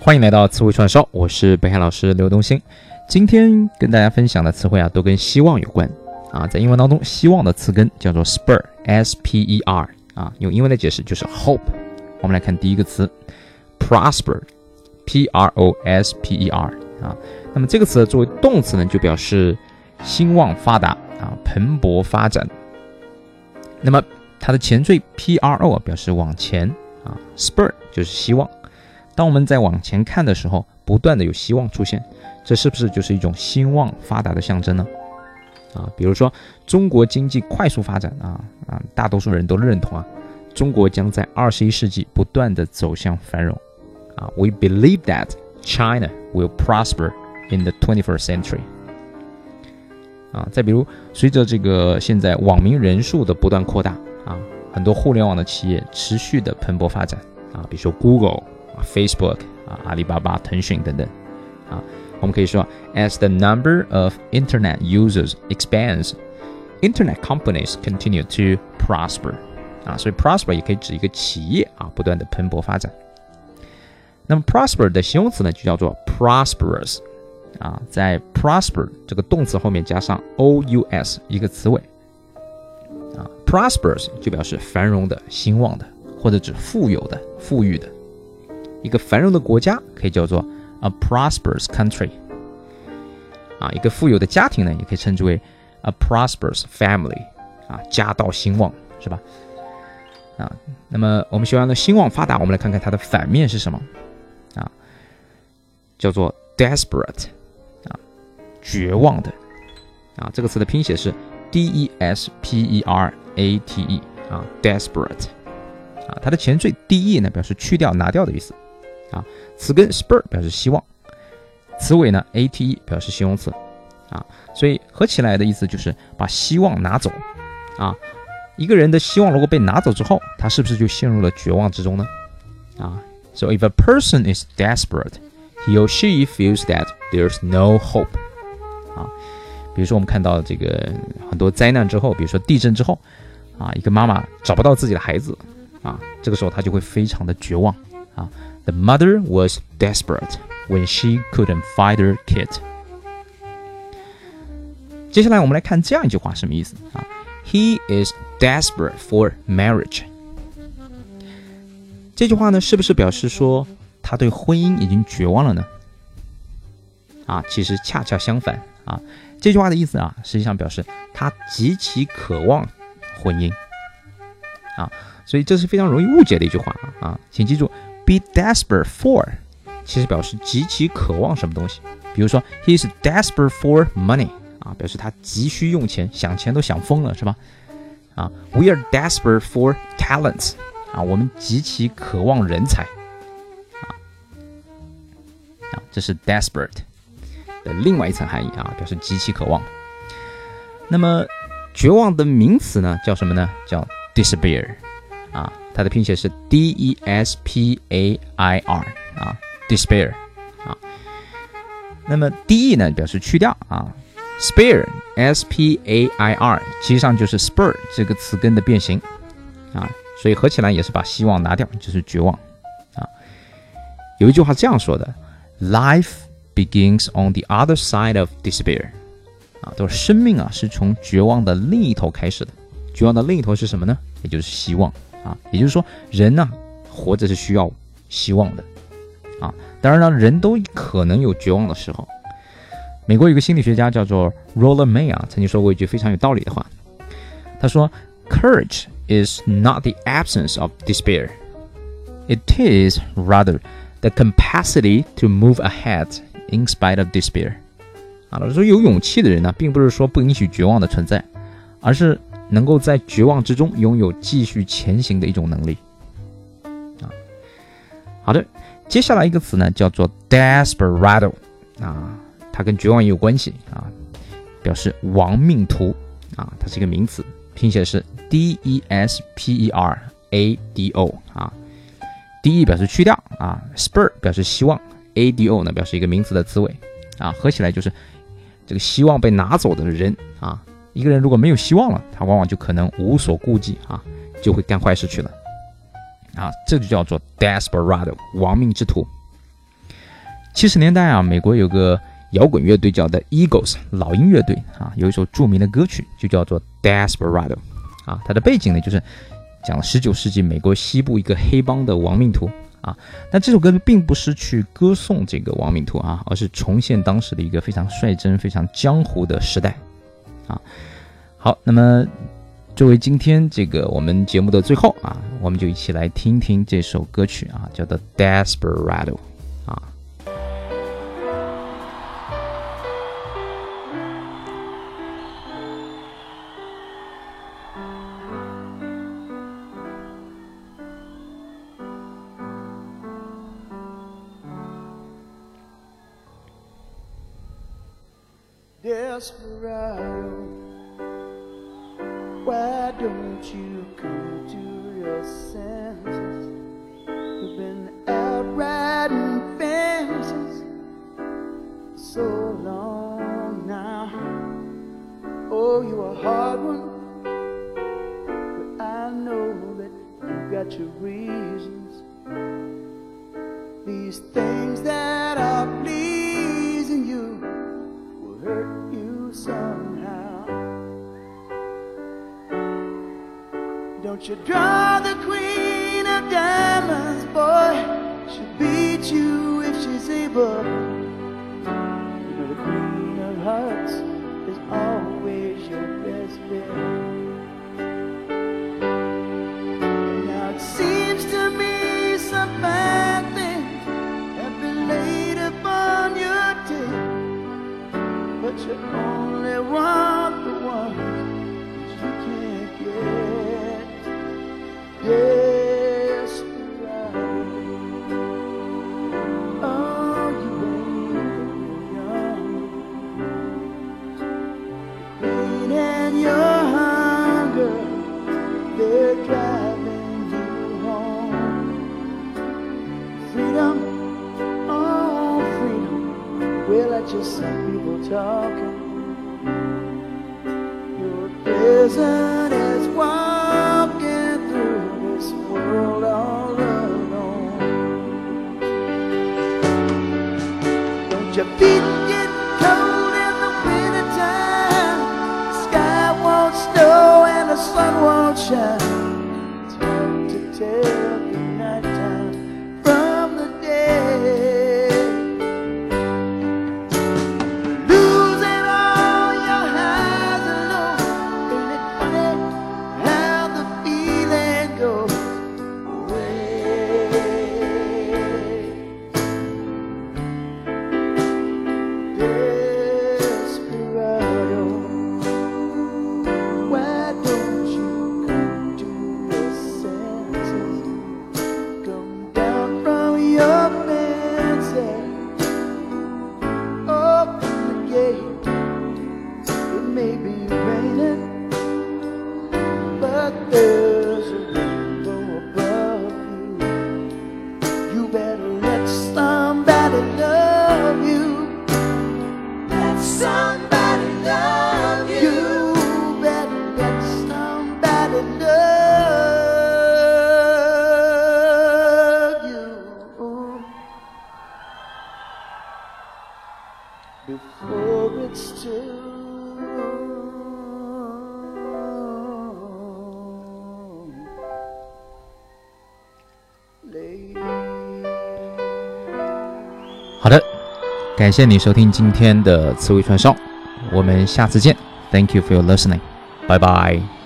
欢迎来到词汇串烧，我是北海老师刘东兴。今天跟大家分享的词汇啊，都跟希望有关啊。在英文当中，希望的词根叫做 spur，s-p-e-r 啊，用英文的解释就是 hope。我们来看第一个词 prosper，p-r-o-s-p-e-r 啊。那么这个词作为动词呢，就表示兴旺发达啊，蓬勃发展。那么它的前缀 p-r-o 表示往前啊，spur 就是希望。当我们在往前看的时候，不断的有希望出现，这是不是就是一种兴旺发达的象征呢？啊，比如说中国经济快速发展啊啊，大多数人都认同啊，中国将在二十一世纪不断的走向繁荣啊。We believe that China will prosper in the twenty-first century。啊，再比如随着这个现在网民人数的不断扩大啊，很多互联网的企业持续的蓬勃发展啊，比如说 Google。Facebook 啊，阿里巴巴、腾讯等等啊，我们可以说，as the number of Internet users expands, Internet companies continue to prosper 啊，所以 prosper 也可以指一个企业啊，不断的蓬勃发展。那么 prosper 的形容词呢，就叫做 prosperous 啊，在 prosper 这个动词后面加上 o-u-s 一个词尾啊，prosperous 就表示繁荣的、兴旺的，或者指富有的、富裕的。一个繁荣的国家可以叫做 a prosperous country，啊，一个富有的家庭呢，也可以称之为 a prosperous family，啊，家道兴旺，是吧？啊，那么我们学完了兴旺发达，我们来看看它的反面是什么？啊，叫做 desperate，啊，绝望的，啊，这个词的拼写是 d e s p e r a t e，啊，desperate，啊，它的前缀 d e 呢，表示去掉、拿掉的意思。啊，词根 spur 表示希望，词尾呢 ate 表示形容词，啊，所以合起来的意思就是把希望拿走，啊，一个人的希望如果被拿走之后，他是不是就陷入了绝望之中呢？啊，so if a person is desperate, he or she feels that there's no hope。啊，比如说我们看到这个很多灾难之后，比如说地震之后，啊，一个妈妈找不到自己的孩子，啊，这个时候她就会非常的绝望，啊。The mother was desperate when she couldn't find her kid。接下来我们来看这样一句话，什么意思啊？He is desperate for marriage。这句话呢，是不是表示说他对婚姻已经绝望了呢？啊，其实恰恰相反啊。这句话的意思啊，实际上表示他极其渴望婚姻啊。所以这是非常容易误解的一句话啊，请记住。Be desperate for，其实表示极其渴望什么东西。比如说，He is desperate for money，啊，表示他急需用钱，想钱都想疯了，是吧？啊，We are desperate for talents，啊，我们极其渴望人才，啊，啊，这是 desperate 的另外一层含义啊，表示极其渴望。那么，绝望的名词呢，叫什么呢？叫 despair，啊。它的拼写是 d e s p a i r 啊，despair 啊。那么 d e 呢表示去掉啊，spare s p a i r 其实上就是 spur 这个词根的变形啊，所以合起来也是把希望拿掉，就是绝望啊。有一句话这样说的：Life begins on the other side of despair 啊，都是生命啊是从绝望的另一头开始的。绝望的另一头是什么呢？也就是希望。啊，也就是说，人呢，活着是需要希望的，啊，当然了，人都可能有绝望的时候。美国有个心理学家叫做 Roller May 啊，曾经说过一句非常有道理的话，他说：“Courage is not the absence of despair; it is rather the capacity to move ahead in spite of despair。”啊，他说有勇气的人呢，并不是说不允许绝望的存在，而是。能够在绝望之中拥有继续前行的一种能力，啊，好的，接下来一个词呢叫做 desperado，啊，它跟绝望也有关系啊，表示亡命徒啊，它是一个名词，拼写是 d e s p e r a d o 啊，d e 表示去掉啊，spur 表示希望，a d o 呢表示一个名词的词尾。啊，合起来就是这个希望被拿走的人啊。一个人如果没有希望了，他往往就可能无所顾忌啊，就会干坏事去了啊，这就叫做 desperado，亡命之徒。七十年代啊，美国有个摇滚乐队叫 The Eagles，老鹰乐队啊，有一首著名的歌曲就叫做《Desperado》啊，它的背景呢就是讲了十九世纪美国西部一个黑帮的亡命徒啊。但这首歌并不是去歌颂这个亡命徒啊，而是重现当时的一个非常率真、非常江湖的时代啊。好，那么作为今天这个我们节目的最后啊，我们就一起来听听这首歌曲啊，叫做《Desperado》。Desperado. Why don't you come to your senses? You've been out riding fences so long now. Oh, you're a hard one, but I know that you've got your reasons. These things that are pleasing Don't you draw the queen of diamonds, boy? She'll beat you if she's able. Well, I just saw people talking. Your presence. love you. Let somebody love you. You better let somebody love you. Before it's too 好的，感谢你收听今天的刺猬串烧，我们下次见。Thank you for your listening. Bye bye.